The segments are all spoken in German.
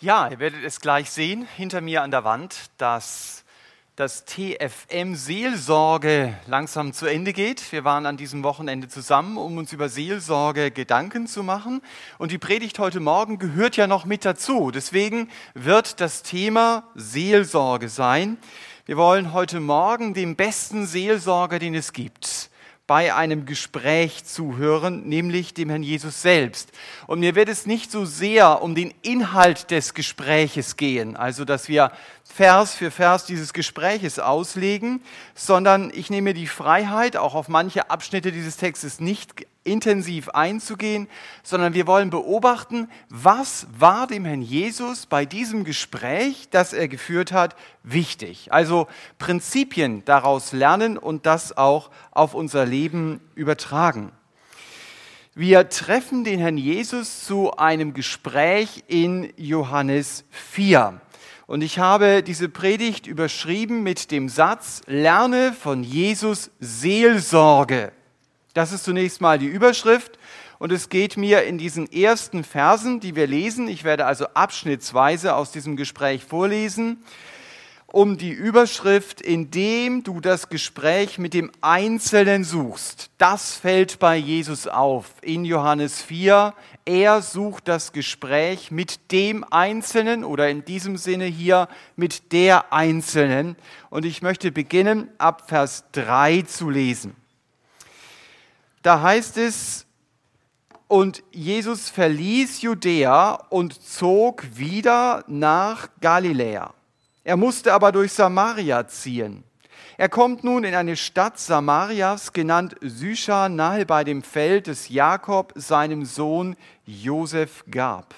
Ja, ihr werdet es gleich sehen, hinter mir an der Wand, dass das TFM Seelsorge langsam zu Ende geht. Wir waren an diesem Wochenende zusammen, um uns über Seelsorge Gedanken zu machen. Und die Predigt heute Morgen gehört ja noch mit dazu. Deswegen wird das Thema Seelsorge sein. Wir wollen heute Morgen den besten Seelsorger, den es gibt, bei einem Gespräch zuhören, nämlich dem Herrn Jesus selbst. Und mir wird es nicht so sehr um den Inhalt des Gespräches gehen, also dass wir Vers für Vers dieses Gespräches auslegen, sondern ich nehme die Freiheit, auch auf manche Abschnitte dieses Textes nicht intensiv einzugehen, sondern wir wollen beobachten, was war dem Herrn Jesus bei diesem Gespräch, das er geführt hat, wichtig. Also Prinzipien daraus lernen und das auch auf unser Leben übertragen. Wir treffen den Herrn Jesus zu einem Gespräch in Johannes 4. Und ich habe diese Predigt überschrieben mit dem Satz, lerne von Jesus Seelsorge. Das ist zunächst mal die Überschrift. Und es geht mir in diesen ersten Versen, die wir lesen, ich werde also abschnittsweise aus diesem Gespräch vorlesen, um die Überschrift, indem du das Gespräch mit dem Einzelnen suchst. Das fällt bei Jesus auf in Johannes 4. Er sucht das Gespräch mit dem Einzelnen oder in diesem Sinne hier mit der Einzelnen. Und ich möchte beginnen, ab Vers 3 zu lesen. Da heißt es, und Jesus verließ Judäa und zog wieder nach Galiläa. Er musste aber durch Samaria ziehen. Er kommt nun in eine Stadt Samarias, genannt Sychar, nahe bei dem Feld des Jakob seinem Sohn Josef gab.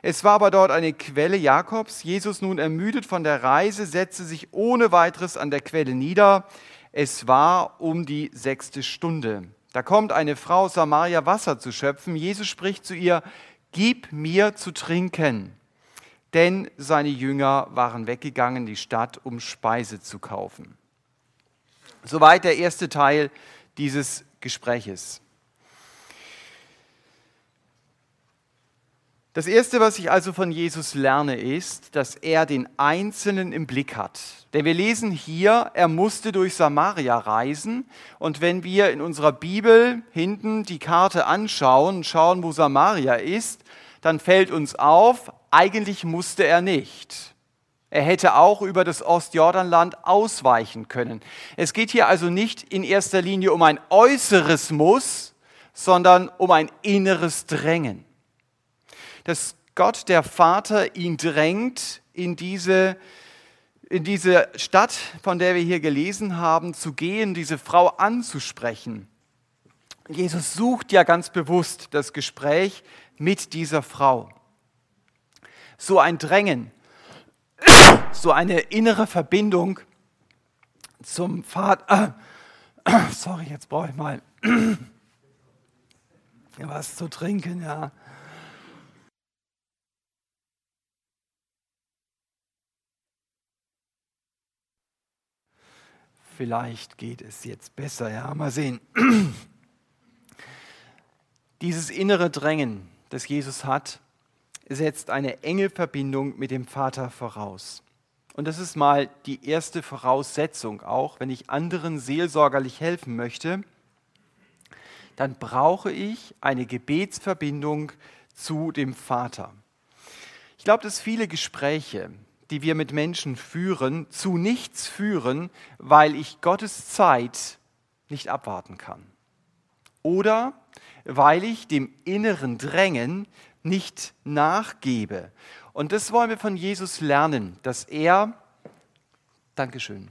Es war aber dort eine Quelle Jakobs. Jesus nun ermüdet von der Reise, setzte sich ohne weiteres an der Quelle nieder. Es war um die sechste Stunde. Da kommt eine Frau aus Samaria Wasser zu schöpfen. Jesus spricht zu ihr, gib mir zu trinken denn seine Jünger waren weggegangen in die Stadt, um Speise zu kaufen. Soweit der erste Teil dieses Gespräches. Das Erste, was ich also von Jesus lerne, ist, dass er den Einzelnen im Blick hat. Denn wir lesen hier, er musste durch Samaria reisen. Und wenn wir in unserer Bibel hinten die Karte anschauen schauen, wo Samaria ist, dann fällt uns auf, eigentlich musste er nicht. Er hätte auch über das Ostjordanland ausweichen können. Es geht hier also nicht in erster Linie um ein äußeres Muss, sondern um ein inneres Drängen. Dass Gott, der Vater, ihn drängt, in diese, in diese Stadt, von der wir hier gelesen haben, zu gehen, diese Frau anzusprechen. Jesus sucht ja ganz bewusst das Gespräch mit dieser Frau so ein Drängen, so eine innere Verbindung zum Vater. sorry, jetzt brauche ich mal was zu trinken, ja. Vielleicht geht es jetzt besser, ja, mal sehen. Dieses innere Drängen, das Jesus hat, setzt eine enge Verbindung mit dem Vater voraus. Und das ist mal die erste Voraussetzung auch, wenn ich anderen seelsorgerlich helfen möchte, dann brauche ich eine Gebetsverbindung zu dem Vater. Ich glaube, dass viele Gespräche, die wir mit Menschen führen, zu nichts führen, weil ich Gottes Zeit nicht abwarten kann. Oder weil ich dem inneren Drängen nicht nachgebe. Und das wollen wir von Jesus lernen, dass er, Dankeschön,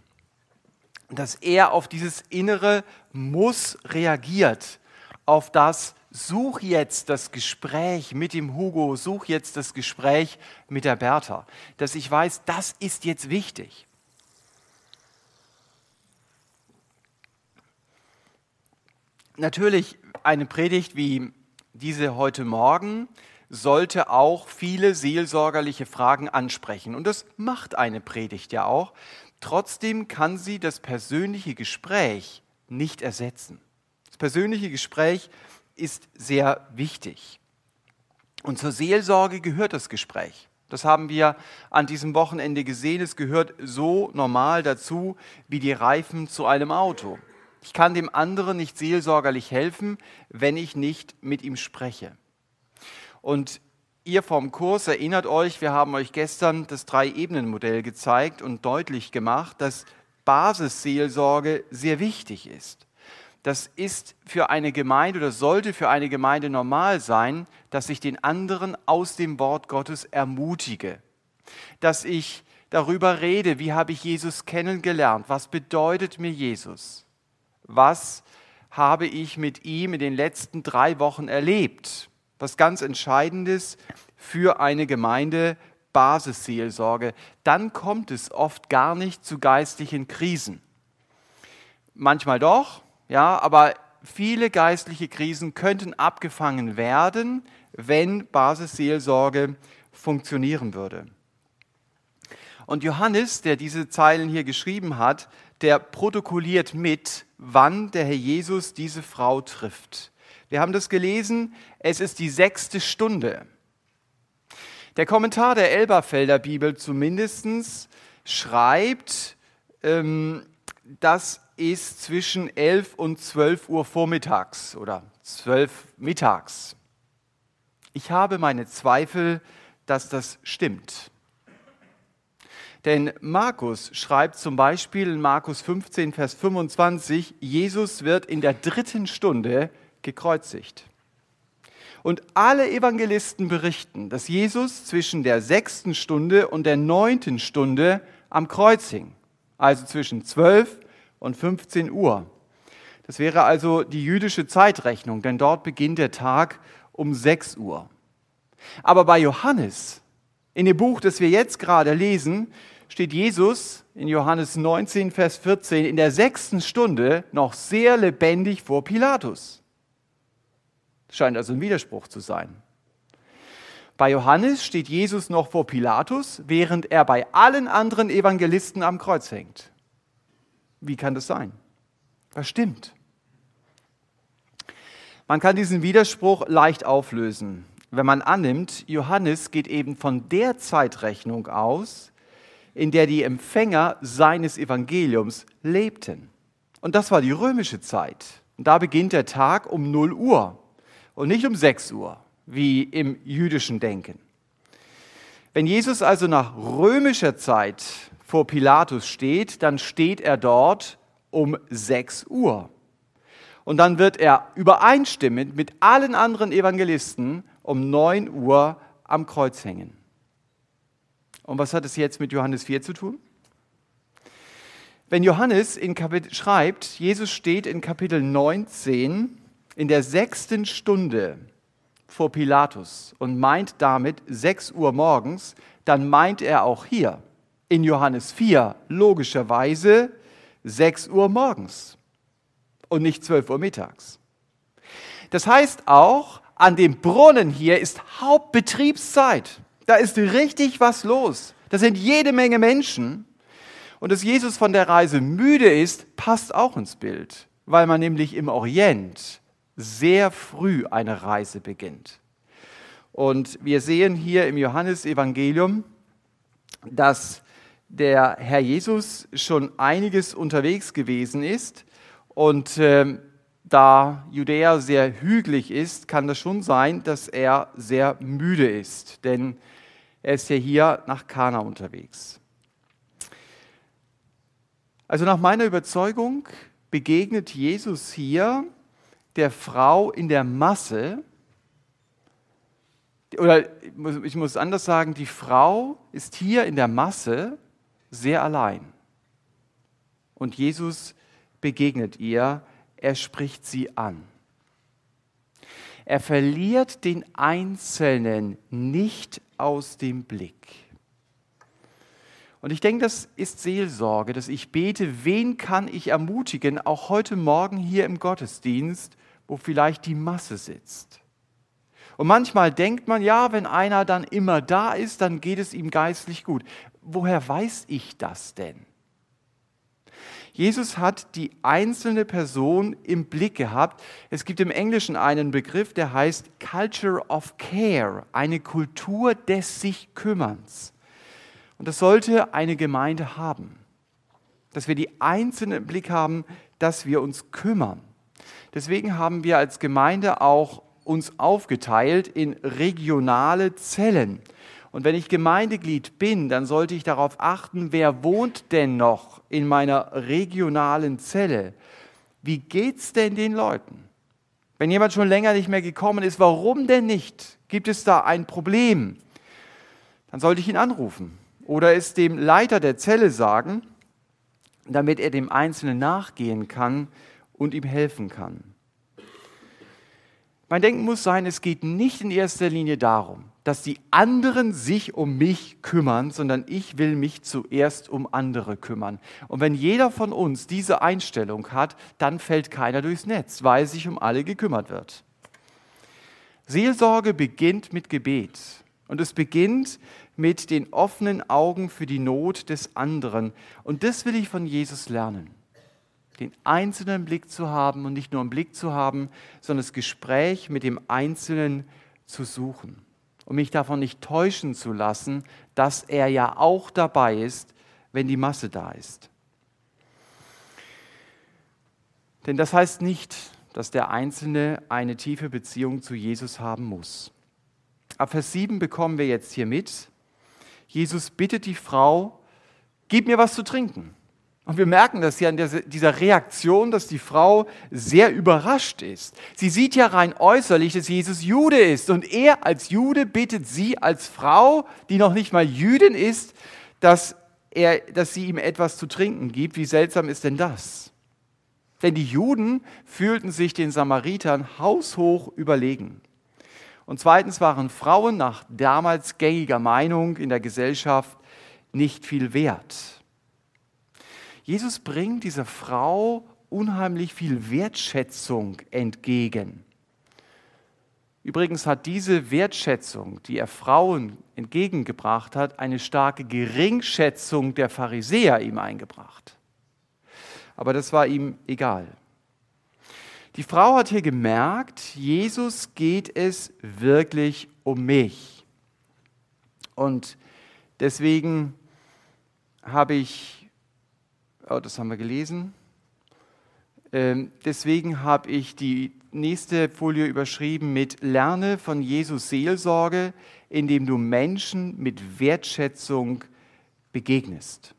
dass er auf dieses innere Muss reagiert, auf das Such jetzt das Gespräch mit dem Hugo, such jetzt das Gespräch mit der Bertha, dass ich weiß, das ist jetzt wichtig. Natürlich eine Predigt wie diese heute Morgen sollte auch viele seelsorgerliche Fragen ansprechen. Und das macht eine Predigt ja auch. Trotzdem kann sie das persönliche Gespräch nicht ersetzen. Das persönliche Gespräch ist sehr wichtig. Und zur Seelsorge gehört das Gespräch. Das haben wir an diesem Wochenende gesehen. Es gehört so normal dazu wie die Reifen zu einem Auto. Ich kann dem anderen nicht seelsorgerlich helfen, wenn ich nicht mit ihm spreche. Und ihr vom Kurs erinnert euch, wir haben euch gestern das Drei-Ebenen-Modell gezeigt und deutlich gemacht, dass Basisseelsorge sehr wichtig ist. Das ist für eine Gemeinde oder sollte für eine Gemeinde normal sein, dass ich den anderen aus dem Wort Gottes ermutige, dass ich darüber rede, wie habe ich Jesus kennengelernt, was bedeutet mir Jesus, was habe ich mit ihm in den letzten drei Wochen erlebt, was ganz Entscheidendes für eine Gemeinde Basisseelsorge, dann kommt es oft gar nicht zu geistlichen Krisen. Manchmal doch, ja, aber viele geistliche Krisen könnten abgefangen werden, wenn Basisseelsorge funktionieren würde. Und Johannes, der diese Zeilen hier geschrieben hat, der protokolliert mit, wann der Herr Jesus diese Frau trifft. Wir haben das gelesen, es ist die sechste Stunde. Der Kommentar der Elberfelder Bibel zumindest schreibt, ähm, dass ist zwischen 11 und 12 Uhr vormittags oder 12 mittags. Ich habe meine Zweifel, dass das stimmt. Denn Markus schreibt zum Beispiel in Markus 15, Vers 25, Jesus wird in der dritten Stunde gekreuzigt. Und alle Evangelisten berichten, dass Jesus zwischen der sechsten Stunde und der neunten Stunde am Kreuz hing, also zwischen 12 und 15 Uhr. Das wäre also die jüdische Zeitrechnung, denn dort beginnt der Tag um 6 Uhr. Aber bei Johannes, in dem Buch, das wir jetzt gerade lesen, steht Jesus in Johannes 19, Vers 14 in der sechsten Stunde noch sehr lebendig vor Pilatus. Das scheint also ein Widerspruch zu sein. Bei Johannes steht Jesus noch vor Pilatus, während er bei allen anderen Evangelisten am Kreuz hängt. Wie kann das sein? Was stimmt? Man kann diesen Widerspruch leicht auflösen, wenn man annimmt, Johannes geht eben von der Zeitrechnung aus, in der die Empfänger seines Evangeliums lebten. Und das war die römische Zeit. Und da beginnt der Tag um 0 Uhr und nicht um 6 Uhr, wie im jüdischen Denken. Wenn Jesus also nach römischer Zeit vor Pilatus steht, dann steht er dort um 6 Uhr. Und dann wird er übereinstimmend mit allen anderen Evangelisten um 9 Uhr am Kreuz hängen. Und was hat es jetzt mit Johannes 4 zu tun? Wenn Johannes in Kapitel, schreibt, Jesus steht in Kapitel 19 in der sechsten Stunde vor Pilatus und meint damit 6 Uhr morgens, dann meint er auch hier in Johannes 4 logischerweise 6 Uhr morgens und nicht 12 Uhr mittags. Das heißt auch, an dem Brunnen hier ist Hauptbetriebszeit. Da ist richtig was los. Da sind jede Menge Menschen. Und dass Jesus von der Reise müde ist, passt auch ins Bild, weil man nämlich im Orient sehr früh eine Reise beginnt. Und wir sehen hier im Johannesevangelium, dass der Herr Jesus schon einiges unterwegs gewesen ist und äh, da Judäa sehr hügelig ist, kann das schon sein, dass er sehr müde ist, denn er ist ja hier nach Kana unterwegs. Also nach meiner Überzeugung begegnet Jesus hier der Frau in der Masse, oder ich muss anders sagen, die Frau ist hier in der Masse sehr allein. Und Jesus begegnet ihr, er spricht sie an. Er verliert den Einzelnen nicht aus dem Blick. Und ich denke, das ist Seelsorge, dass ich bete, wen kann ich ermutigen, auch heute Morgen hier im Gottesdienst, wo vielleicht die Masse sitzt. Und manchmal denkt man, ja, wenn einer dann immer da ist, dann geht es ihm geistlich gut woher weiß ich das denn? Jesus hat die einzelne Person im Blick gehabt. Es gibt im Englischen einen Begriff, der heißt Culture of Care, eine Kultur des sich Kümmerns. Und das sollte eine Gemeinde haben, dass wir die Einzelnen im Blick haben, dass wir uns kümmern. Deswegen haben wir als Gemeinde auch uns aufgeteilt in regionale Zellen. Und wenn ich Gemeindeglied bin, dann sollte ich darauf achten, wer wohnt denn noch in meiner regionalen Zelle? Wie geht's denn den Leuten? Wenn jemand schon länger nicht mehr gekommen ist, warum denn nicht? Gibt es da ein Problem? Dann sollte ich ihn anrufen oder es dem Leiter der Zelle sagen, damit er dem Einzelnen nachgehen kann und ihm helfen kann. Mein Denken muss sein, es geht nicht in erster Linie darum, dass die anderen sich um mich kümmern, sondern ich will mich zuerst um andere kümmern. Und wenn jeder von uns diese Einstellung hat, dann fällt keiner durchs Netz, weil sich um alle gekümmert wird. Seelsorge beginnt mit Gebet und es beginnt mit den offenen Augen für die Not des anderen. Und das will ich von Jesus lernen den einzelnen Blick zu haben und nicht nur einen Blick zu haben, sondern das Gespräch mit dem Einzelnen zu suchen. Und mich davon nicht täuschen zu lassen, dass er ja auch dabei ist, wenn die Masse da ist. Denn das heißt nicht, dass der Einzelne eine tiefe Beziehung zu Jesus haben muss. Ab Vers 7 bekommen wir jetzt hier mit, Jesus bittet die Frau, gib mir was zu trinken. Und wir merken das ja in dieser Reaktion, dass die Frau sehr überrascht ist. Sie sieht ja rein äußerlich, dass Jesus Jude ist. Und er als Jude bittet sie als Frau, die noch nicht mal Jüdin ist, dass, er, dass sie ihm etwas zu trinken gibt. Wie seltsam ist denn das? Denn die Juden fühlten sich den Samaritern haushoch überlegen. Und zweitens waren Frauen nach damals gängiger Meinung in der Gesellschaft nicht viel wert. Jesus bringt dieser Frau unheimlich viel Wertschätzung entgegen. Übrigens hat diese Wertschätzung, die er Frauen entgegengebracht hat, eine starke Geringschätzung der Pharisäer ihm eingebracht. Aber das war ihm egal. Die Frau hat hier gemerkt, Jesus geht es wirklich um mich. Und deswegen habe ich oh, das haben wir gelesen. Ähm, deswegen habe ich die nächste Folie überschrieben mit Lerne von Jesus Seelsorge, indem du Menschen mit Wertschätzung begegnest.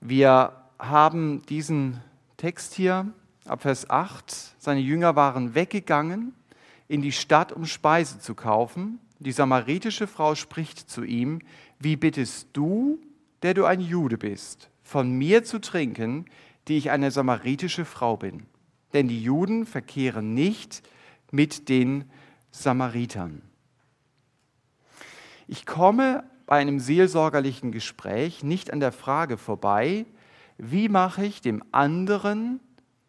Wir haben diesen Text hier ab Vers 8. Seine Jünger waren weggegangen in die Stadt, um Speise zu kaufen. Die samaritische Frau spricht zu ihm, wie bittest du, der du ein Jude bist, von mir zu trinken, die ich eine samaritische Frau bin. Denn die Juden verkehren nicht mit den Samaritern. Ich komme bei einem seelsorgerlichen Gespräch nicht an der Frage vorbei, wie mache ich dem anderen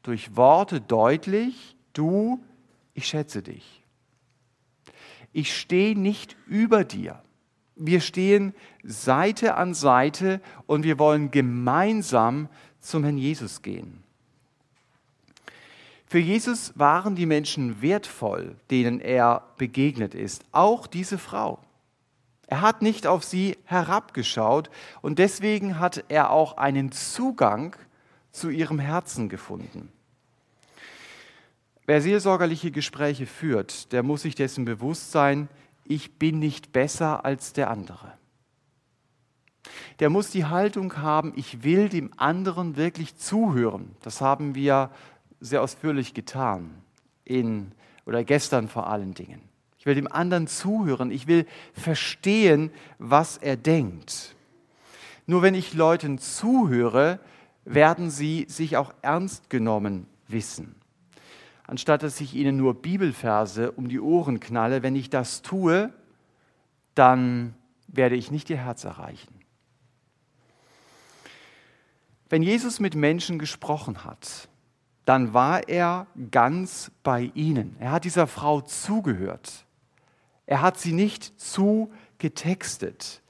durch Worte deutlich, du, ich schätze dich. Ich stehe nicht über dir wir stehen Seite an Seite und wir wollen gemeinsam zum Herrn Jesus gehen. Für Jesus waren die Menschen wertvoll, denen er begegnet ist, auch diese Frau. Er hat nicht auf sie herabgeschaut und deswegen hat er auch einen Zugang zu ihrem Herzen gefunden. Wer seelsorgerliche Gespräche führt, der muss sich dessen bewusst sein, ich bin nicht besser als der andere. Der muss die Haltung haben, ich will dem anderen wirklich zuhören. Das haben wir sehr ausführlich getan, in, oder gestern vor allen Dingen. Ich will dem anderen zuhören, ich will verstehen, was er denkt. Nur wenn ich Leuten zuhöre, werden sie sich auch ernst genommen wissen anstatt dass ich ihnen nur Bibelverse um die Ohren knalle. Wenn ich das tue, dann werde ich nicht ihr Herz erreichen. Wenn Jesus mit Menschen gesprochen hat, dann war er ganz bei ihnen. Er hat dieser Frau zugehört. Er hat sie nicht zugetextet.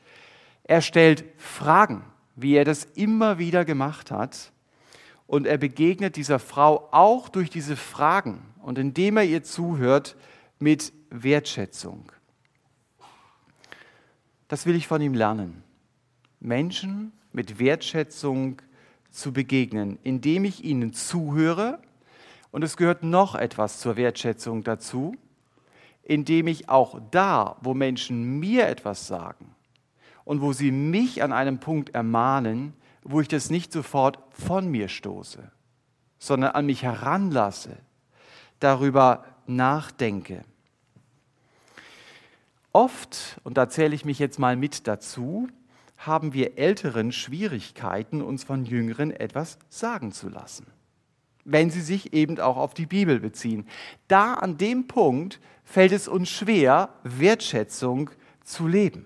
Er stellt Fragen. wie er das immer wieder gemacht hat. Und er begegnet dieser Frau auch durch diese Fragen und indem er ihr zuhört mit Wertschätzung. Das will ich von ihm lernen. Menschen mit Wertschätzung zu begegnen, indem ich ihnen zuhöre. Und es gehört noch etwas zur Wertschätzung dazu, indem ich auch da, wo Menschen mir etwas sagen und wo sie mich an einem Punkt ermahnen, wo ich das nicht sofort von mir stoße, sondern an mich heranlasse, darüber nachdenke. Oft, und da zähle ich mich jetzt mal mit dazu, haben wir Älteren Schwierigkeiten, uns von Jüngeren etwas sagen zu lassen, wenn sie sich eben auch auf die Bibel beziehen. Da an dem Punkt fällt es uns schwer, Wertschätzung zu leben.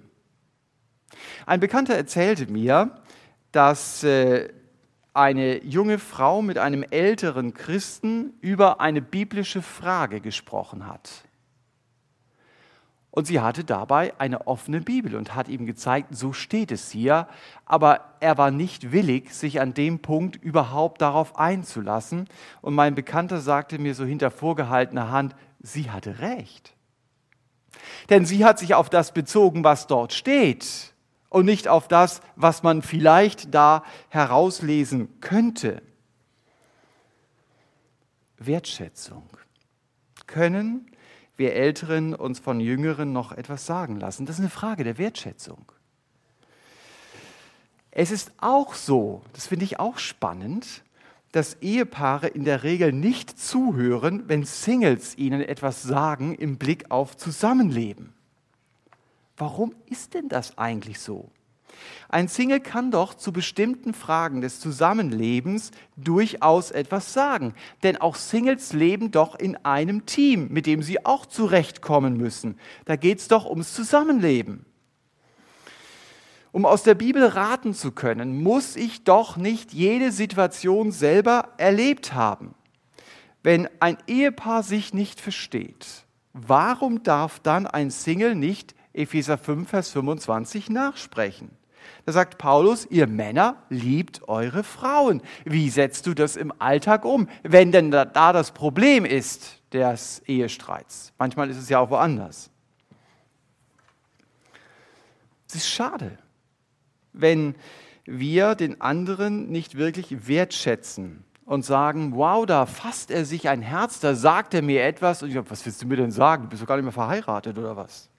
Ein Bekannter erzählte mir, dass äh, eine junge Frau mit einem älteren Christen über eine biblische Frage gesprochen hat. Und sie hatte dabei eine offene Bibel und hat ihm gezeigt, so steht es hier. Aber er war nicht willig, sich an dem Punkt überhaupt darauf einzulassen. Und mein Bekannter sagte mir so hinter vorgehaltener Hand, sie hatte recht. Denn sie hat sich auf das bezogen, was dort steht und nicht auf das, was man vielleicht da herauslesen könnte. Wertschätzung. Können wir Älteren uns von Jüngeren noch etwas sagen lassen. Das ist eine Frage der Wertschätzung. Es ist auch so, das finde ich auch spannend, dass Ehepaare in der Regel nicht zuhören, wenn Singles ihnen etwas sagen im Blick auf Zusammenleben. Warum ist denn das eigentlich so? Ein Single kann doch zu bestimmten Fragen des Zusammenlebens durchaus etwas sagen. Denn auch Singles leben doch in einem Team, mit dem sie auch zurechtkommen müssen. Da geht es doch ums Zusammenleben. Um aus der Bibel raten zu können, muss ich doch nicht jede Situation selber erlebt haben. Wenn ein Ehepaar sich nicht versteht, warum darf dann ein Single nicht Epheser 5, Vers 25 nachsprechen? Da sagt Paulus, ihr Männer liebt eure Frauen. Wie setzt du das im Alltag um, wenn denn da, da das Problem ist des Ehestreits? Manchmal ist es ja auch woanders. Es ist schade, wenn wir den anderen nicht wirklich wertschätzen und sagen, wow, da fasst er sich ein Herz, da sagt er mir etwas und ich sage, was willst du mir denn sagen? Du bist doch gar nicht mehr verheiratet oder was?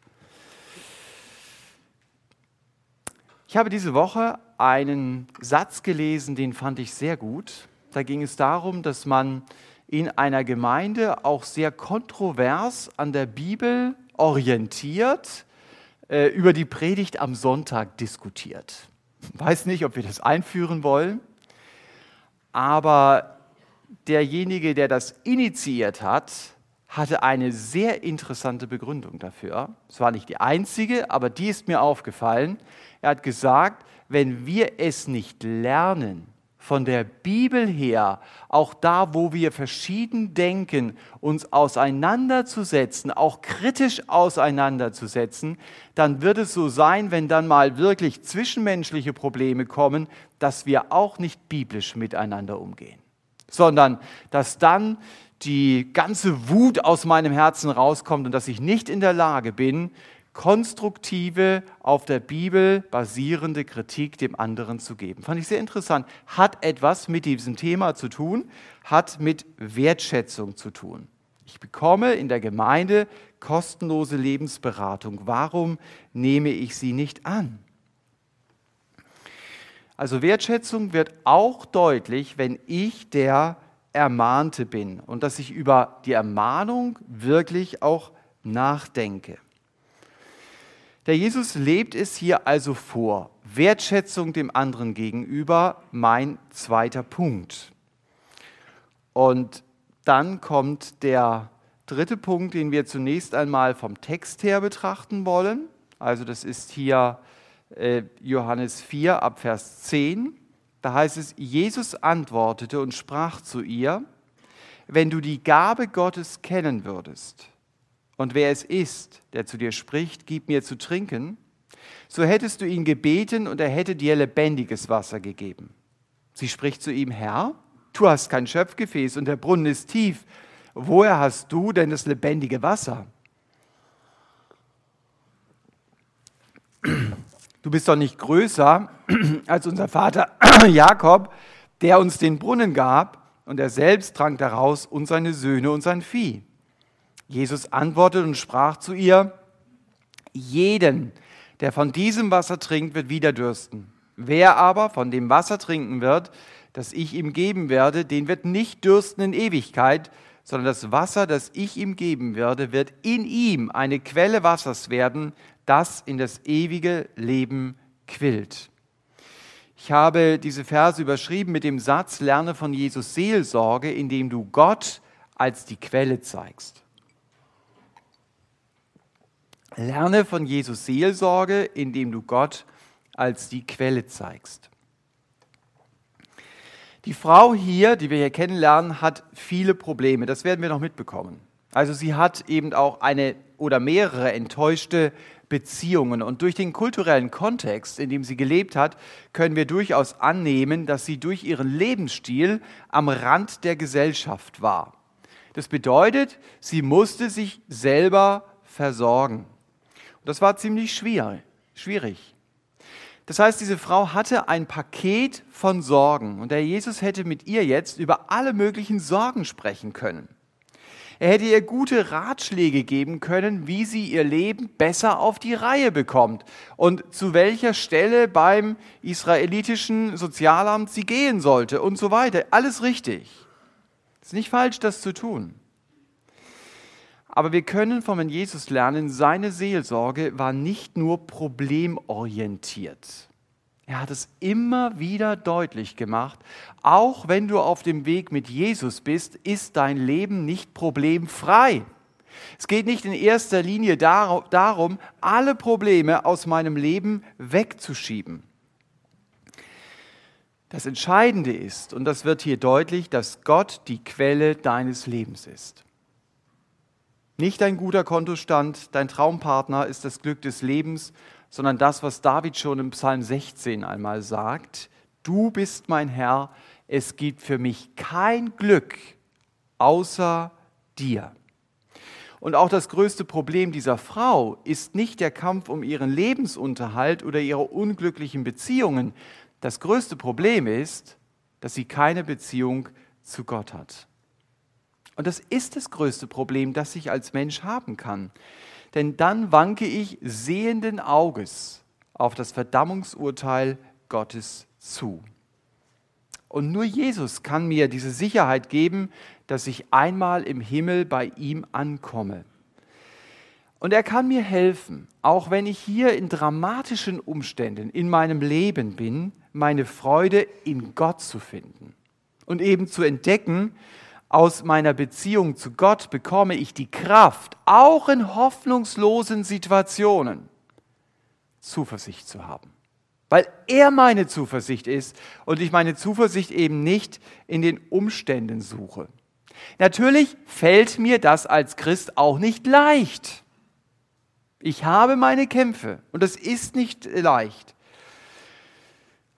Ich habe diese Woche einen Satz gelesen, den fand ich sehr gut. Da ging es darum, dass man in einer Gemeinde auch sehr kontrovers an der Bibel orientiert äh, über die Predigt am Sonntag diskutiert. Weiß nicht, ob wir das einführen wollen, aber derjenige, der das initiiert hat, hatte eine sehr interessante Begründung dafür. Es war nicht die einzige, aber die ist mir aufgefallen. Er hat gesagt, wenn wir es nicht lernen, von der Bibel her, auch da, wo wir verschieden denken, uns auseinanderzusetzen, auch kritisch auseinanderzusetzen, dann wird es so sein, wenn dann mal wirklich zwischenmenschliche Probleme kommen, dass wir auch nicht biblisch miteinander umgehen, sondern dass dann die ganze Wut aus meinem Herzen rauskommt und dass ich nicht in der Lage bin, konstruktive, auf der Bibel basierende Kritik dem anderen zu geben. Fand ich sehr interessant. Hat etwas mit diesem Thema zu tun, hat mit Wertschätzung zu tun. Ich bekomme in der Gemeinde kostenlose Lebensberatung. Warum nehme ich sie nicht an? Also Wertschätzung wird auch deutlich, wenn ich der Ermahnte bin und dass ich über die Ermahnung wirklich auch nachdenke. Der Jesus lebt es hier also vor. Wertschätzung dem anderen gegenüber, mein zweiter Punkt. Und dann kommt der dritte Punkt, den wir zunächst einmal vom Text her betrachten wollen. Also das ist hier äh, Johannes 4 ab Vers 10. Da heißt es, Jesus antwortete und sprach zu ihr, wenn du die Gabe Gottes kennen würdest und wer es ist, der zu dir spricht, gib mir zu trinken, So hättest du ihn gebeten und er hätte dir lebendiges Wasser gegeben. Sie spricht zu ihm, Herr, du hast kein Schöpfgefäß und der Brunnen ist tief. Woher hast du denn das lebendige Wasser? Du bist doch nicht größer als unser Vater Jakob, der uns den Brunnen gab und er selbst trank daraus und seine Söhne und sein Vieh. Jesus antwortete und sprach zu ihr, jeden, der von diesem Wasser trinkt, wird wieder dürsten. Wer aber von dem Wasser trinken wird, das ich ihm geben werde, den wird nicht dürsten in Ewigkeit, sondern das Wasser, das ich ihm geben werde, wird in ihm eine Quelle Wassers werden, das in das ewige Leben quillt. Ich habe diese Verse überschrieben mit dem Satz, lerne von Jesus Seelsorge, indem du Gott als die Quelle zeigst. Lerne von Jesus Seelsorge, indem du Gott als die Quelle zeigst. Die Frau hier, die wir hier kennenlernen, hat viele Probleme. Das werden wir noch mitbekommen. Also sie hat eben auch eine oder mehrere enttäuschte Beziehungen. Und durch den kulturellen Kontext, in dem sie gelebt hat, können wir durchaus annehmen, dass sie durch ihren Lebensstil am Rand der Gesellschaft war. Das bedeutet, sie musste sich selber versorgen. Und das war ziemlich schwierig. Das heißt, diese Frau hatte ein Paket von Sorgen und der Jesus hätte mit ihr jetzt über alle möglichen Sorgen sprechen können. Er hätte ihr gute Ratschläge geben können, wie sie ihr Leben besser auf die Reihe bekommt und zu welcher Stelle beim israelitischen Sozialamt sie gehen sollte und so weiter. Alles richtig. Es ist nicht falsch, das zu tun. Aber wir können von Jesus lernen, seine Seelsorge war nicht nur problemorientiert. Er hat es immer wieder deutlich gemacht, auch wenn du auf dem Weg mit Jesus bist, ist dein Leben nicht problemfrei. Es geht nicht in erster Linie darum, alle Probleme aus meinem Leben wegzuschieben. Das Entscheidende ist, und das wird hier deutlich, dass Gott die Quelle deines Lebens ist. Nicht dein guter Kontostand, dein Traumpartner ist das Glück des Lebens, sondern das, was David schon im Psalm 16 einmal sagt. Du bist mein Herr, es gibt für mich kein Glück außer dir. Und auch das größte Problem dieser Frau ist nicht der Kampf um ihren Lebensunterhalt oder ihre unglücklichen Beziehungen. Das größte Problem ist, dass sie keine Beziehung zu Gott hat. Und das ist das größte Problem, das ich als Mensch haben kann. Denn dann wanke ich sehenden Auges auf das Verdammungsurteil Gottes zu. Und nur Jesus kann mir diese Sicherheit geben, dass ich einmal im Himmel bei ihm ankomme. Und er kann mir helfen, auch wenn ich hier in dramatischen Umständen in meinem Leben bin, meine Freude in Gott zu finden und eben zu entdecken, aus meiner Beziehung zu Gott bekomme ich die Kraft, auch in hoffnungslosen Situationen Zuversicht zu haben. Weil er meine Zuversicht ist und ich meine Zuversicht eben nicht in den Umständen suche. Natürlich fällt mir das als Christ auch nicht leicht. Ich habe meine Kämpfe und das ist nicht leicht.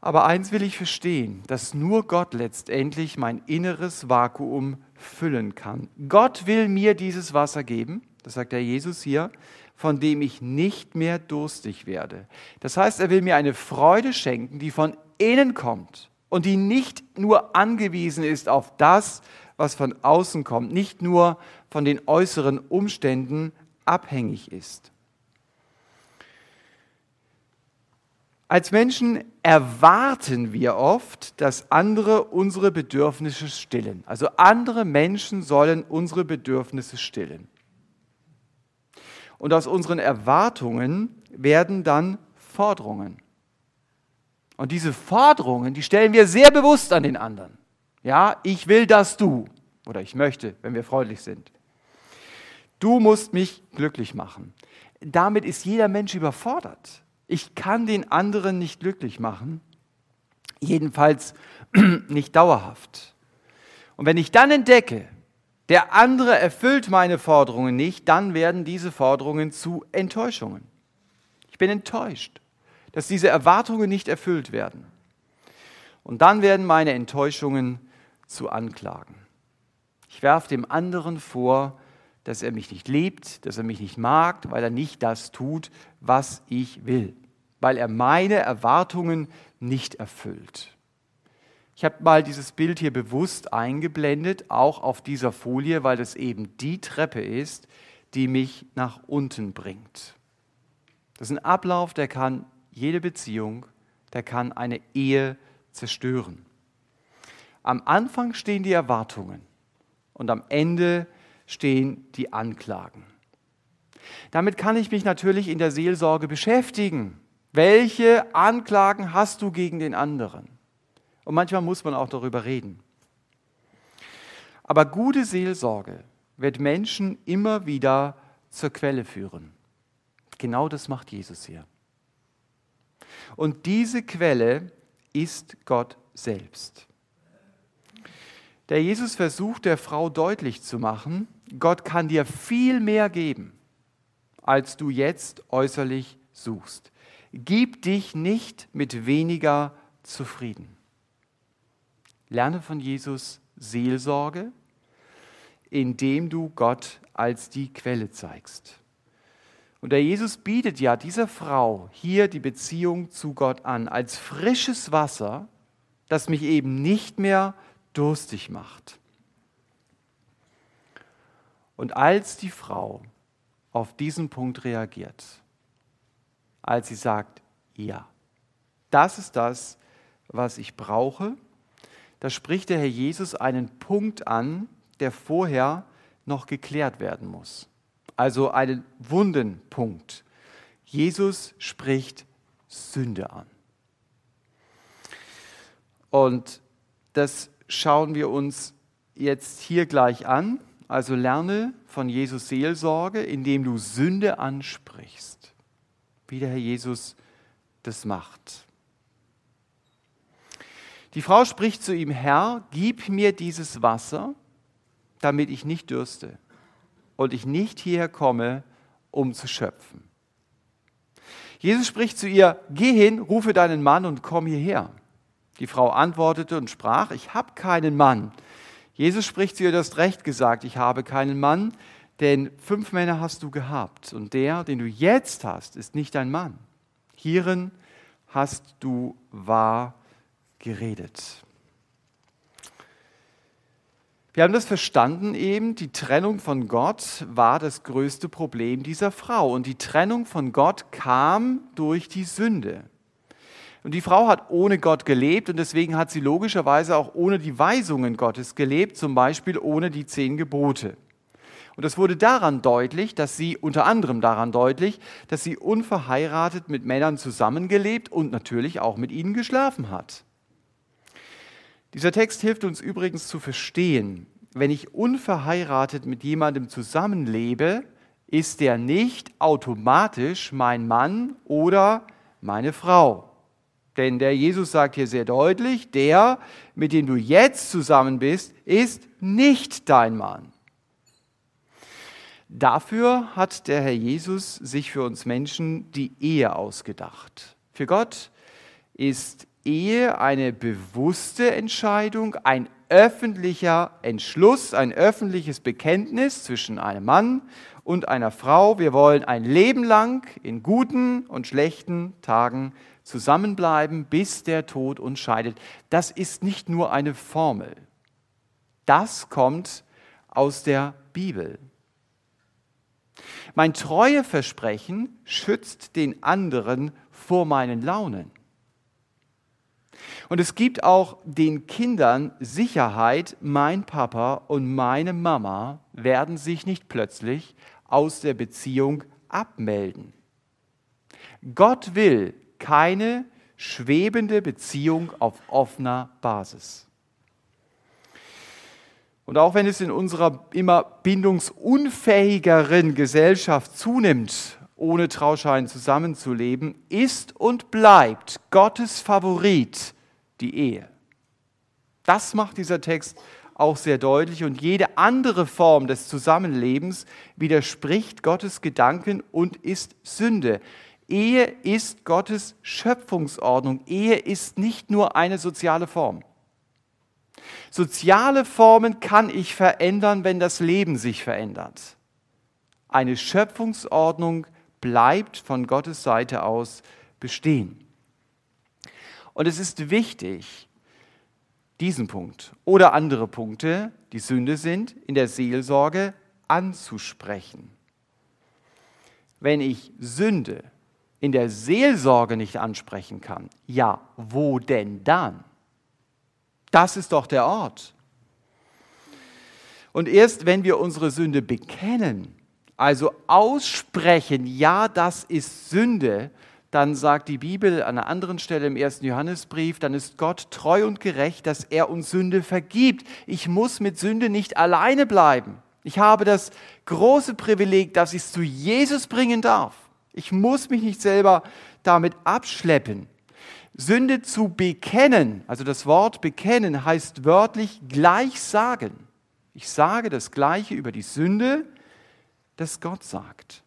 Aber eins will ich verstehen, dass nur Gott letztendlich mein inneres Vakuum füllen kann. Gott will mir dieses Wasser geben, das sagt der Jesus hier, von dem ich nicht mehr durstig werde. Das heißt, er will mir eine Freude schenken, die von innen kommt und die nicht nur angewiesen ist auf das, was von außen kommt, nicht nur von den äußeren Umständen abhängig ist. Als Menschen erwarten wir oft, dass andere unsere Bedürfnisse stillen. Also andere Menschen sollen unsere Bedürfnisse stillen. Und aus unseren Erwartungen werden dann Forderungen. Und diese Forderungen, die stellen wir sehr bewusst an den anderen. Ja, ich will, dass du, oder ich möchte, wenn wir freundlich sind. Du musst mich glücklich machen. Damit ist jeder Mensch überfordert. Ich kann den anderen nicht glücklich machen, jedenfalls nicht dauerhaft. Und wenn ich dann entdecke, der andere erfüllt meine Forderungen nicht, dann werden diese Forderungen zu Enttäuschungen. Ich bin enttäuscht, dass diese Erwartungen nicht erfüllt werden. Und dann werden meine Enttäuschungen zu Anklagen. Ich werfe dem anderen vor, dass er mich nicht liebt, dass er mich nicht mag, weil er nicht das tut, was ich will, weil er meine Erwartungen nicht erfüllt. Ich habe mal dieses Bild hier bewusst eingeblendet, auch auf dieser Folie, weil das eben die Treppe ist, die mich nach unten bringt. Das ist ein Ablauf, der kann jede Beziehung, der kann eine Ehe zerstören. Am Anfang stehen die Erwartungen und am Ende stehen die Anklagen. Damit kann ich mich natürlich in der Seelsorge beschäftigen. Welche Anklagen hast du gegen den anderen? Und manchmal muss man auch darüber reden. Aber gute Seelsorge wird Menschen immer wieder zur Quelle führen. Genau das macht Jesus hier. Und diese Quelle ist Gott selbst. Der Jesus versucht der Frau deutlich zu machen, Gott kann dir viel mehr geben, als du jetzt äußerlich suchst. Gib dich nicht mit weniger zufrieden. Lerne von Jesus Seelsorge, indem du Gott als die Quelle zeigst. Und der Jesus bietet ja dieser Frau hier die Beziehung zu Gott an, als frisches Wasser, das mich eben nicht mehr durstig macht. Und als die Frau auf diesen Punkt reagiert, als sie sagt, ja, das ist das, was ich brauche, da spricht der Herr Jesus einen Punkt an, der vorher noch geklärt werden muss. Also einen wunden Punkt. Jesus spricht Sünde an. Und das schauen wir uns jetzt hier gleich an. Also lerne von Jesus Seelsorge, indem du Sünde ansprichst, wie der Herr Jesus das macht. Die Frau spricht zu ihm, Herr, gib mir dieses Wasser, damit ich nicht dürste und ich nicht hierher komme, um zu schöpfen. Jesus spricht zu ihr, geh hin, rufe deinen Mann und komm hierher. Die Frau antwortete und sprach, ich habe keinen Mann. Jesus spricht zu ihr, du hast recht gesagt, ich habe keinen Mann, denn fünf Männer hast du gehabt und der, den du jetzt hast, ist nicht dein Mann. Hierin hast du wahr geredet. Wir haben das verstanden eben, die Trennung von Gott war das größte Problem dieser Frau und die Trennung von Gott kam durch die Sünde. Und die Frau hat ohne Gott gelebt und deswegen hat sie logischerweise auch ohne die Weisungen Gottes gelebt, zum Beispiel ohne die zehn Gebote. Und das wurde daran deutlich, dass sie, unter anderem daran deutlich, dass sie unverheiratet mit Männern zusammengelebt und natürlich auch mit ihnen geschlafen hat. Dieser Text hilft uns übrigens zu verstehen, wenn ich unverheiratet mit jemandem zusammenlebe, ist der nicht automatisch mein Mann oder meine Frau. Denn der Jesus sagt hier sehr deutlich, der, mit dem du jetzt zusammen bist, ist nicht dein Mann. Dafür hat der Herr Jesus sich für uns Menschen die Ehe ausgedacht. Für Gott ist Ehe eine bewusste Entscheidung, ein öffentlicher Entschluss, ein öffentliches Bekenntnis zwischen einem Mann und einer Frau. Wir wollen ein Leben lang in guten und schlechten Tagen zusammenbleiben, bis der Tod uns scheidet. Das ist nicht nur eine Formel. Das kommt aus der Bibel. Mein Treueversprechen schützt den anderen vor meinen Launen. Und es gibt auch den Kindern Sicherheit, mein Papa und meine Mama werden sich nicht plötzlich aus der Beziehung abmelden. Gott will, keine schwebende Beziehung auf offener Basis. Und auch wenn es in unserer immer bindungsunfähigeren Gesellschaft zunimmt, ohne Trauschein zusammenzuleben, ist und bleibt Gottes Favorit die Ehe. Das macht dieser Text auch sehr deutlich und jede andere Form des Zusammenlebens widerspricht Gottes Gedanken und ist Sünde. Ehe ist Gottes Schöpfungsordnung. Ehe ist nicht nur eine soziale Form. Soziale Formen kann ich verändern, wenn das Leben sich verändert. Eine Schöpfungsordnung bleibt von Gottes Seite aus bestehen. Und es ist wichtig, diesen Punkt oder andere Punkte, die Sünde sind, in der Seelsorge anzusprechen. Wenn ich Sünde in der Seelsorge nicht ansprechen kann, ja, wo denn dann? Das ist doch der Ort. Und erst wenn wir unsere Sünde bekennen, also aussprechen, ja, das ist Sünde, dann sagt die Bibel an einer anderen Stelle im ersten Johannesbrief, dann ist Gott treu und gerecht, dass er uns Sünde vergibt. Ich muss mit Sünde nicht alleine bleiben. Ich habe das große Privileg, dass ich es zu Jesus bringen darf. Ich muss mich nicht selber damit abschleppen. Sünde zu bekennen, also das Wort bekennen heißt wörtlich gleich sagen. Ich sage das Gleiche über die Sünde, das Gott sagt.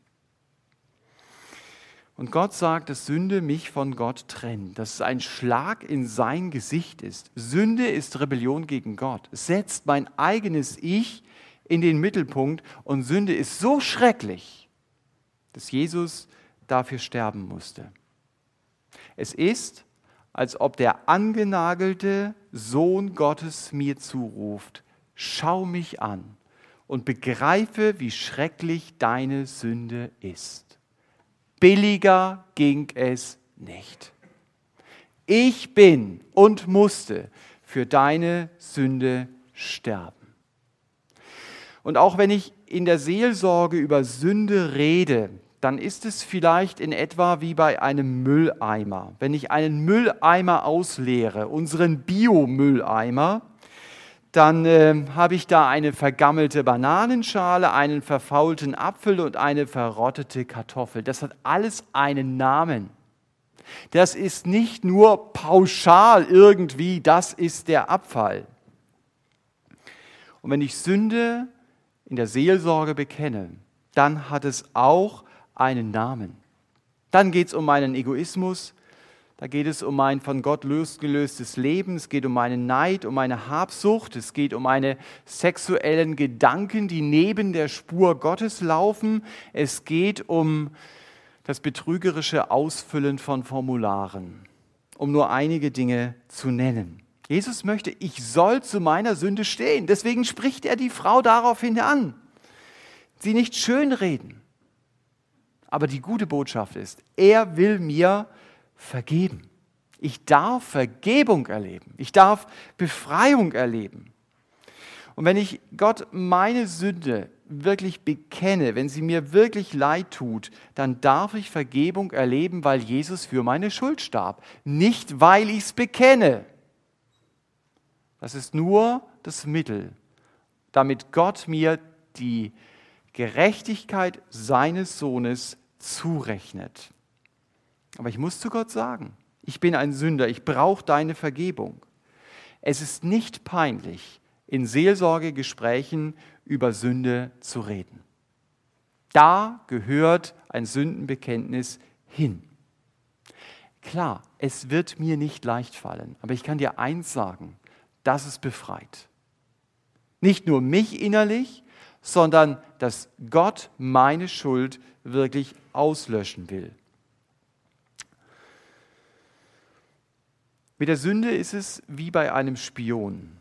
Und Gott sagt, dass Sünde mich von Gott trennt, dass es ein Schlag in sein Gesicht ist. Sünde ist Rebellion gegen Gott. Setzt mein eigenes Ich in den Mittelpunkt und Sünde ist so schrecklich, dass Jesus dafür sterben musste. Es ist, als ob der angenagelte Sohn Gottes mir zuruft, schau mich an und begreife, wie schrecklich deine Sünde ist. Billiger ging es nicht. Ich bin und musste für deine Sünde sterben. Und auch wenn ich in der Seelsorge über Sünde rede, dann ist es vielleicht in etwa wie bei einem Mülleimer. Wenn ich einen Mülleimer ausleere, unseren Biomülleimer, dann äh, habe ich da eine vergammelte Bananenschale, einen verfaulten Apfel und eine verrottete Kartoffel. Das hat alles einen Namen. Das ist nicht nur pauschal irgendwie, das ist der Abfall. Und wenn ich Sünde in der Seelsorge bekenne, dann hat es auch einen Namen. Dann geht es um meinen Egoismus, da geht es um ein von Gott losgelöstes Leben, es geht um meinen Neid, um meine Habsucht, es geht um meine sexuellen Gedanken, die neben der Spur Gottes laufen, es geht um das betrügerische Ausfüllen von Formularen, um nur einige Dinge zu nennen. Jesus möchte, ich soll zu meiner Sünde stehen. Deswegen spricht er die Frau daraufhin an. Sie nicht schönreden. Aber die gute Botschaft ist, er will mir vergeben. Ich darf Vergebung erleben. Ich darf Befreiung erleben. Und wenn ich Gott meine Sünde wirklich bekenne, wenn sie mir wirklich leid tut, dann darf ich Vergebung erleben, weil Jesus für meine Schuld starb. Nicht, weil ich es bekenne. Das ist nur das Mittel, damit Gott mir die Gerechtigkeit seines Sohnes zurechnet. Aber ich muss zu Gott sagen, ich bin ein Sünder, ich brauche deine Vergebung. Es ist nicht peinlich, in Seelsorgegesprächen über Sünde zu reden. Da gehört ein Sündenbekenntnis hin. Klar, es wird mir nicht leicht fallen, aber ich kann dir eins sagen, das ist befreit. Nicht nur mich innerlich, sondern dass Gott meine Schuld wirklich auslöschen will. Mit der Sünde ist es wie bei einem Spion.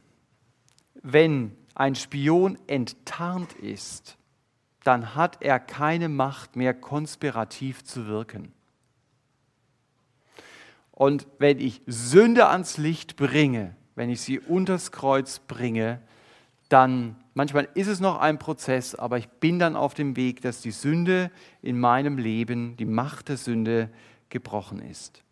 Wenn ein Spion enttarnt ist, dann hat er keine Macht mehr, konspirativ zu wirken. Und wenn ich Sünde ans Licht bringe, wenn ich sie unters Kreuz bringe, dann manchmal ist es noch ein Prozess, aber ich bin dann auf dem Weg, dass die Sünde in meinem Leben, die Macht der Sünde gebrochen ist.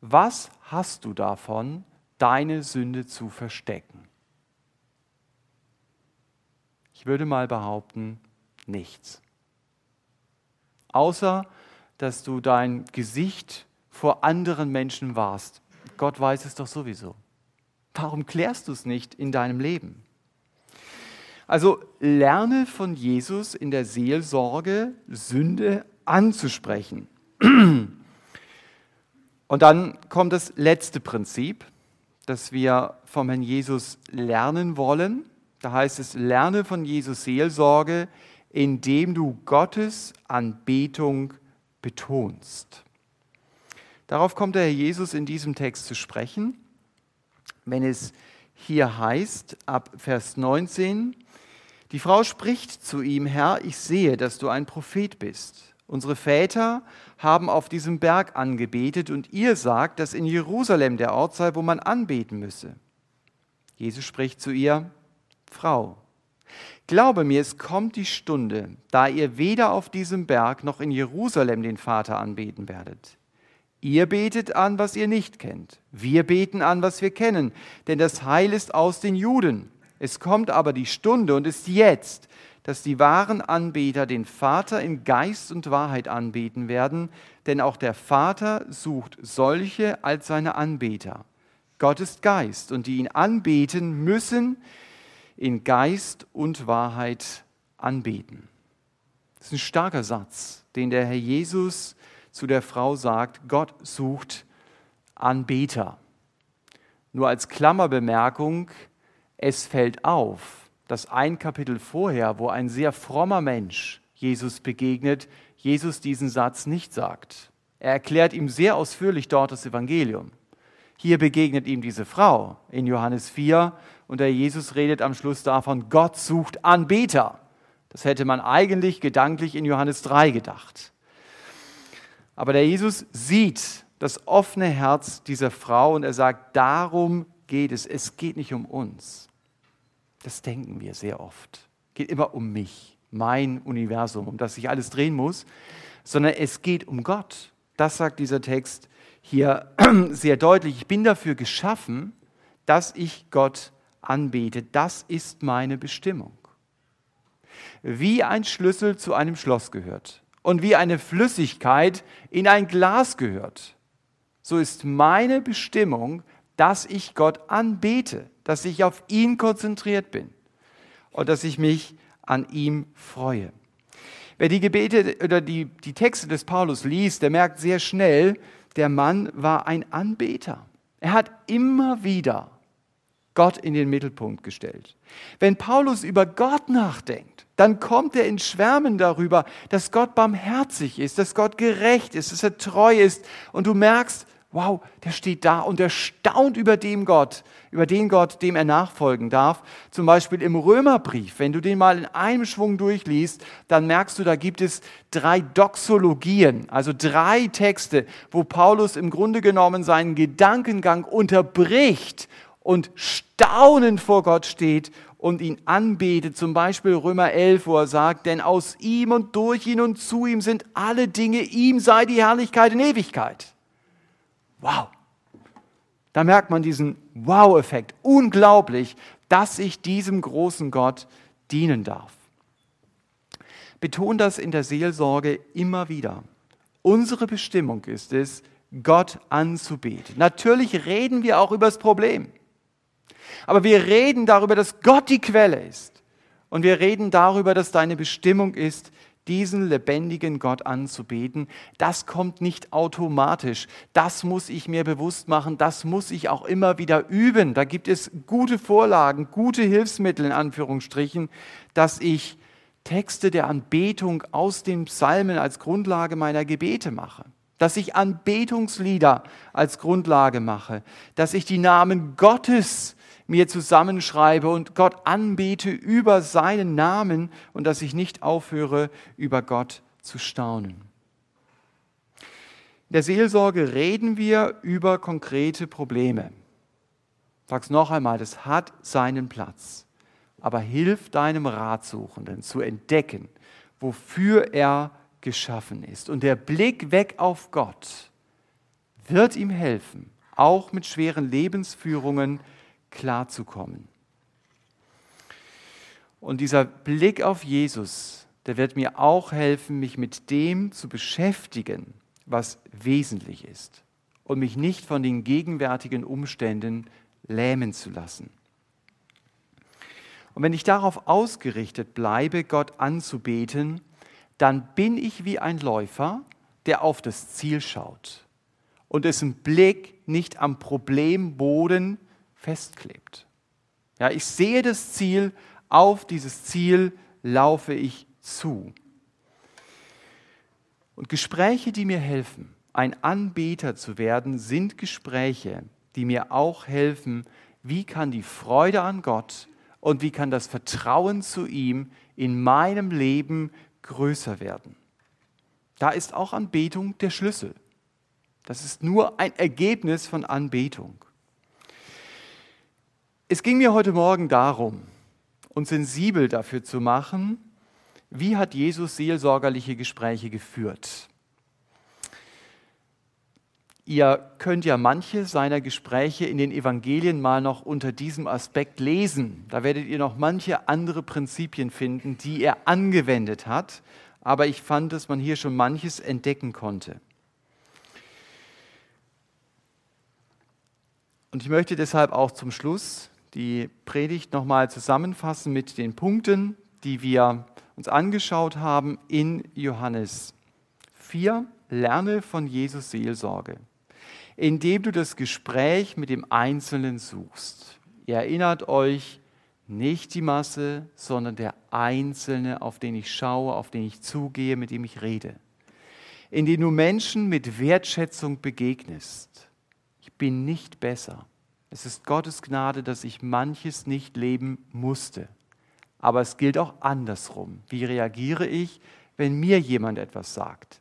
Was hast du davon, deine Sünde zu verstecken? Ich würde mal behaupten, nichts. Außer, dass du dein Gesicht vor anderen Menschen warst. Gott weiß es doch sowieso. Warum klärst du es nicht in deinem Leben? Also lerne von Jesus in der Seelsorge, Sünde anzusprechen. Und dann kommt das letzte Prinzip, das wir vom Herrn Jesus lernen wollen. Da heißt es, lerne von Jesus Seelsorge, indem du Gottes Anbetung betonst. Darauf kommt der Herr Jesus in diesem Text zu sprechen, wenn es hier heißt, ab Vers 19, die Frau spricht zu ihm, Herr, ich sehe, dass du ein Prophet bist. Unsere Väter haben auf diesem Berg angebetet und ihr sagt, dass in Jerusalem der Ort sei, wo man anbeten müsse. Jesus spricht zu ihr, Frau, glaube mir, es kommt die Stunde, da ihr weder auf diesem Berg noch in Jerusalem den Vater anbeten werdet. Ihr betet an, was ihr nicht kennt. Wir beten an, was wir kennen, denn das Heil ist aus den Juden. Es kommt aber die Stunde und ist jetzt, dass die wahren Anbeter den Vater in Geist und Wahrheit anbeten werden, denn auch der Vater sucht solche als seine Anbeter. Gott ist Geist und die ihn anbeten müssen in Geist und Wahrheit anbeten. Das ist ein starker Satz, den der Herr Jesus zu der Frau sagt, Gott sucht Anbeter. Nur als Klammerbemerkung, es fällt auf, dass ein Kapitel vorher, wo ein sehr frommer Mensch Jesus begegnet, Jesus diesen Satz nicht sagt. Er erklärt ihm sehr ausführlich dort das Evangelium. Hier begegnet ihm diese Frau in Johannes 4 und der Jesus redet am Schluss davon, Gott sucht Anbeter. Das hätte man eigentlich gedanklich in Johannes 3 gedacht. Aber der Jesus sieht das offene Herz dieser Frau und er sagt, darum geht es. Es geht nicht um uns. Das denken wir sehr oft. Es geht immer um mich, mein Universum, um das sich alles drehen muss, sondern es geht um Gott. Das sagt dieser Text hier sehr deutlich. Ich bin dafür geschaffen, dass ich Gott anbete. Das ist meine Bestimmung. Wie ein Schlüssel zu einem Schloss gehört und wie eine Flüssigkeit in ein Glas gehört, so ist meine Bestimmung, dass ich Gott anbete, dass ich auf ihn konzentriert bin und dass ich mich an ihm freue. Wer die Gebete oder die, die Texte des Paulus liest, der merkt sehr schnell, der Mann war ein Anbeter. Er hat immer wieder Gott in den Mittelpunkt gestellt. Wenn Paulus über Gott nachdenkt, dann kommt er in Schwärmen darüber, dass Gott barmherzig ist, dass Gott gerecht ist, dass er treu ist. Und du merkst, wow, der steht da und er staunt über dem Gott, über den Gott, dem er nachfolgen darf. Zum Beispiel im Römerbrief, wenn du den mal in einem Schwung durchliest, dann merkst du, da gibt es drei Doxologien, also drei Texte, wo Paulus im Grunde genommen seinen Gedankengang unterbricht und staunend vor Gott steht und ihn anbetet. Zum Beispiel Römer 11, wo er sagt, denn aus ihm und durch ihn und zu ihm sind alle Dinge, ihm sei die Herrlichkeit in Ewigkeit. Wow. Da merkt man diesen Wow-Effekt. Unglaublich, dass ich diesem großen Gott dienen darf. Beton das in der Seelsorge immer wieder. Unsere Bestimmung ist es, Gott anzubeten. Natürlich reden wir auch über das Problem. Aber wir reden darüber, dass Gott die Quelle ist. Und wir reden darüber, dass deine Bestimmung ist, diesen lebendigen Gott anzubeten. Das kommt nicht automatisch. Das muss ich mir bewusst machen. Das muss ich auch immer wieder üben. Da gibt es gute Vorlagen, gute Hilfsmittel in Anführungsstrichen, dass ich Texte der Anbetung aus den Psalmen als Grundlage meiner Gebete mache dass ich Anbetungslieder als Grundlage mache, dass ich die Namen Gottes mir zusammenschreibe und Gott anbete über seinen Namen und dass ich nicht aufhöre, über Gott zu staunen. In der Seelsorge reden wir über konkrete Probleme. Ich sag's noch einmal, das hat seinen Platz. Aber hilf deinem Ratsuchenden zu entdecken, wofür er geschaffen ist. Und der Blick weg auf Gott wird ihm helfen, auch mit schweren Lebensführungen klarzukommen. Und dieser Blick auf Jesus, der wird mir auch helfen, mich mit dem zu beschäftigen, was wesentlich ist und mich nicht von den gegenwärtigen Umständen lähmen zu lassen. Und wenn ich darauf ausgerichtet bleibe, Gott anzubeten, dann bin ich wie ein Läufer, der auf das Ziel schaut und dessen Blick nicht am Problemboden festklebt. Ja, ich sehe das Ziel, auf dieses Ziel laufe ich zu. Und Gespräche, die mir helfen, ein Anbeter zu werden, sind Gespräche, die mir auch helfen, wie kann die Freude an Gott und wie kann das Vertrauen zu ihm in meinem Leben größer werden. Da ist auch Anbetung der Schlüssel. Das ist nur ein Ergebnis von Anbetung. Es ging mir heute Morgen darum, uns sensibel dafür zu machen, wie hat Jesus seelsorgerliche Gespräche geführt. Ihr könnt ja manche seiner Gespräche in den Evangelien mal noch unter diesem Aspekt lesen. Da werdet ihr noch manche andere Prinzipien finden, die er angewendet hat. Aber ich fand, dass man hier schon manches entdecken konnte. Und ich möchte deshalb auch zum Schluss die Predigt nochmal zusammenfassen mit den Punkten, die wir uns angeschaut haben in Johannes 4. Lerne von Jesus Seelsorge indem du das Gespräch mit dem Einzelnen suchst. Ihr erinnert euch, nicht die Masse, sondern der Einzelne, auf den ich schaue, auf den ich zugehe, mit dem ich rede. Indem du Menschen mit Wertschätzung begegnest. Ich bin nicht besser. Es ist Gottes Gnade, dass ich manches nicht leben musste. Aber es gilt auch andersrum. Wie reagiere ich, wenn mir jemand etwas sagt?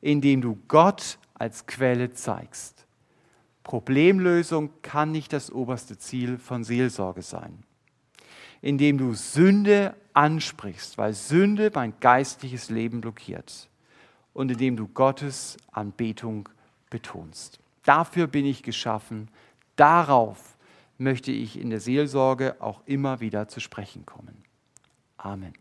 Indem du Gott als Quelle zeigst. Problemlösung kann nicht das oberste Ziel von Seelsorge sein. Indem du Sünde ansprichst, weil Sünde mein geistliches Leben blockiert. Und indem du Gottes Anbetung betonst. Dafür bin ich geschaffen. Darauf möchte ich in der Seelsorge auch immer wieder zu sprechen kommen. Amen.